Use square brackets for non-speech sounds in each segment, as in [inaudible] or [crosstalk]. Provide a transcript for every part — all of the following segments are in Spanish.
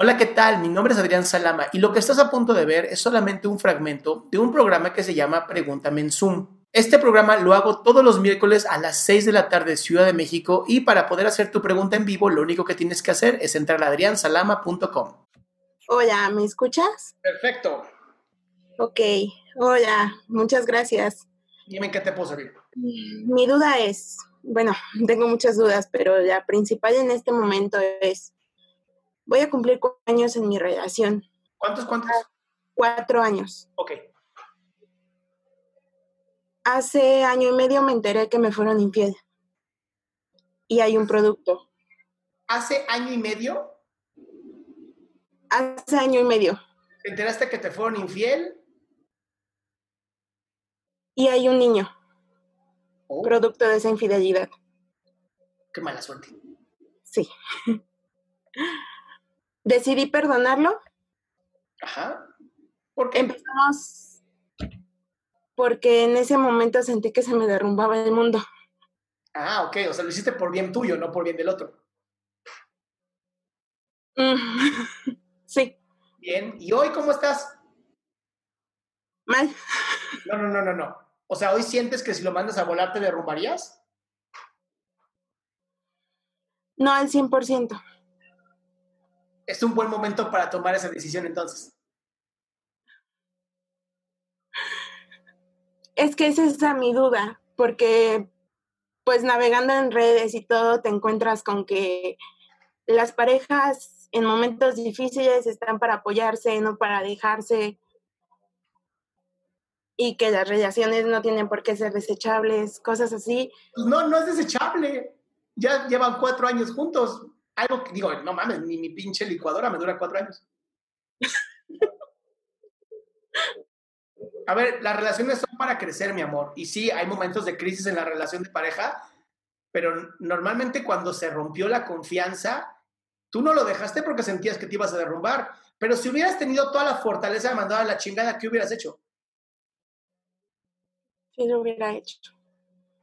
Hola, ¿qué tal? Mi nombre es Adrián Salama y lo que estás a punto de ver es solamente un fragmento de un programa que se llama Pregúntame en Zoom. Este programa lo hago todos los miércoles a las 6 de la tarde Ciudad de México y para poder hacer tu pregunta en vivo lo único que tienes que hacer es entrar a adriansalama.com. Hola, ¿me escuchas? Perfecto. Ok, hola, muchas gracias. Dime en qué te puedo servir. Mi duda es, bueno, tengo muchas dudas, pero la principal en este momento es, voy a cumplir cuatro años en mi relación. ¿Cuántos, cuántos? Cuatro años. Ok. Hace año y medio me enteré que me fueron infiel. Y hay un producto. ¿Hace año y medio Hace año y medio. te enteraste que te fueron infiel? Y hay un niño, Oh, producto de esa infidelidad. qué mala suerte. Sí. [laughs] Decidí perdonarlo. Ajá. ¿Por qué? Empezamos porque en ese momento sentí que se me derrumbaba el mundo. Ah, ok. O sea, lo hiciste por bien tuyo, no por bien del otro. Mm, [laughs] Sí, Bien. ¿Y hoy cómo estás? mal. No, no, no, no, no. O sea, ¿hoy sientes que si lo mandas a volar te derrumbarías? No al 100%. Es un buen momento para tomar esa decisión entonces. Es que esa es esa mi duda, porque pues navegando en redes y todo te encuentras con que las parejas en momentos difíciles están para apoyarse, no para dejarse, y que las relaciones no tienen por qué ser desechables, cosas así. Pues no, no es desechable. Ya llevan cuatro años juntos. Algo que digo, no mames, ni mi pinche licuadora me dura cuatro años. A ver, las relaciones son para crecer, mi amor. Y sí, hay momentos de crisis en la relación de pareja, pero normalmente cuando se rompió la confianza, tú no lo dejaste porque sentías que te ibas a derrumbar. Pero si hubieras tenido toda la fortaleza de mandar a la chingada, ¿qué hubieras hecho? Si lo hubiera hecho.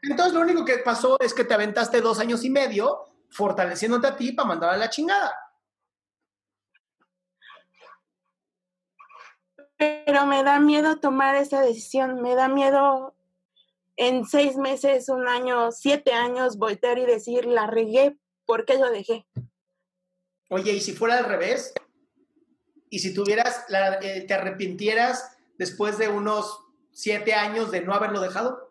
Entonces lo único que pasó es que te aventaste dos años y medio fortaleciéndote a ti para mandar a la chingada. Pero me da miedo tomar esa decisión, me da miedo en seis meses, un año, siete años, voltear y decir, la regué, ¿por qué lo dejé? Oye, ¿y si fuera al revés? ¿Y si tuvieras, la- eh, te arrepintieras después de unos siete años de no haberlo dejado?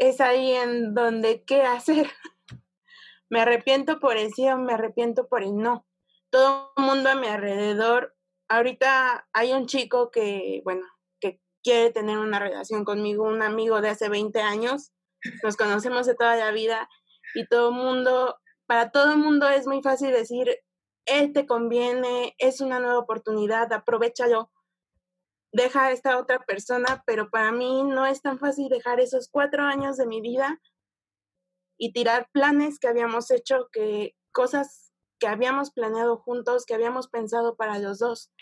Es ahí en donde, ¿qué hacer? [laughs] Me arrepiento por el sí o me arrepiento por el no. Todo el mundo a mi alrededor, ahorita hay un chico que, bueno, que quiere tener una relación conmigo, un amigo de hace 20 años, nos conocemos de toda la vida y todo el mundo, para todo el mundo es muy fácil decir, él te conviene, es una nueva oportunidad, aprovechalo, deja a esta otra persona, pero para mí no es tan fácil dejar esos cuatro años de mi vida y tirar planes que habíamos hecho, que cosas que habíamos planeado juntos, que habíamos pensado para los dos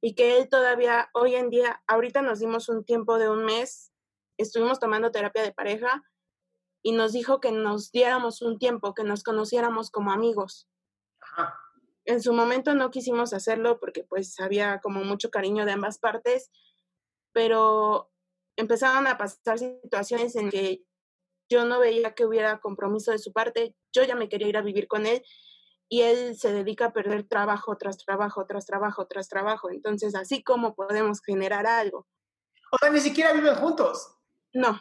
y que él todavía hoy en día, ahorita nos dimos un tiempo de un mes, estuvimos tomando terapia de pareja y nos dijo que nos diéramos un tiempo, que nos conociéramos como amigos. Ajá. En su momento no quisimos hacerlo porque pues había como mucho cariño de ambas partes, pero empezaron a pasar situaciones en que yo no veía que hubiera compromiso de su parte, yo ya me quería ir a vivir con él y él se dedica a perder trabajo tras trabajo, tras trabajo, tras trabajo. Entonces, así como podemos generar algo. O sea, ni siquiera viven juntos. No.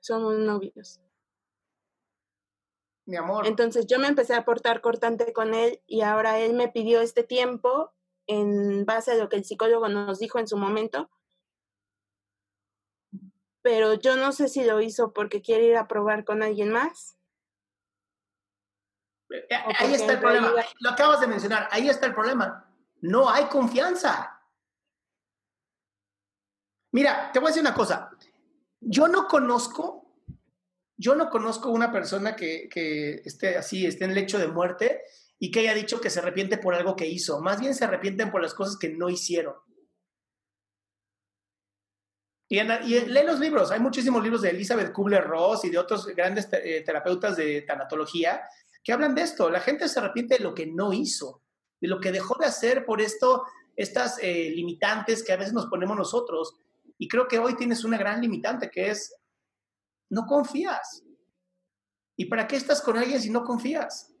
Somos novios. Mi amor. Entonces yo me empecé a portar cortante con él y ahora él me pidió este tiempo en base a lo que el psicólogo nos dijo en su momento. Pero yo no sé si lo hizo porque quiere ir a probar con alguien más. Eh, ahí está el problema. Lo acabas de mencionar. Ahí está el problema. No hay confianza. Mira, te voy a decir una cosa. Yo no conozco, yo no conozco una persona que, esté así, esté en lecho de muerte y que haya dicho que se arrepiente por algo que hizo. Más bien se arrepienten por las cosas que no hicieron. Y, lee los libros. Hay muchísimos libros de Elizabeth Kubler-Ross y de otros grandes eh, terapeutas de tanatología que hablan de esto. La gente se arrepiente de lo que no hizo, de lo que dejó de hacer por esto, estas eh, limitantes que a veces nos ponemos nosotros. Y creo que hoy tienes una gran limitante que es, no confías. ¿Y para qué estás con alguien si no confías?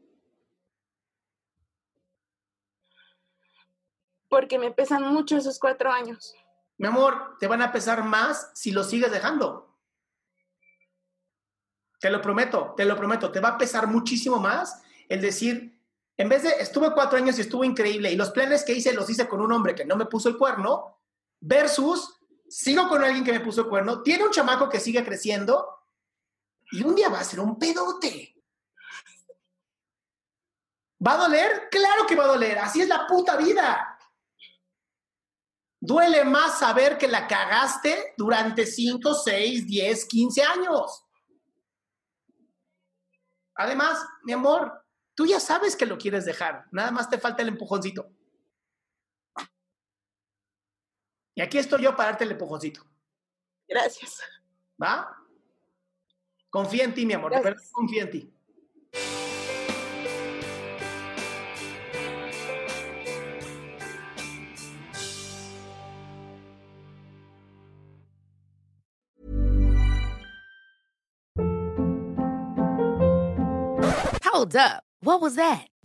Porque me pesan mucho esos cuatro años. Mi amor, te van a pesar más si lo sigues dejando. Te lo prometo, te lo prometo. Te va a pesar muchísimo más el decir, en vez de estuve cuatro años y estuvo increíble y los planes que hice los hice con un hombre que no me puso el cuerno, versus sigo con alguien que me puso el cuerno, tiene un chamaco que sigue creciendo y un día va a ser un pedote. ¿Va a doler? Claro que va a doler. Así es la puta vida. Duele más saber que la cagaste durante 5, 6, 10, 15 años. Además, mi amor, tú ya sabes que lo quieres dejar. Nada más te falta el empujoncito. Y aquí estoy yo para darte el empujoncito. Gracias. ¿Va? Confía en ti, mi amor. confía en ti. Hold up. What was that?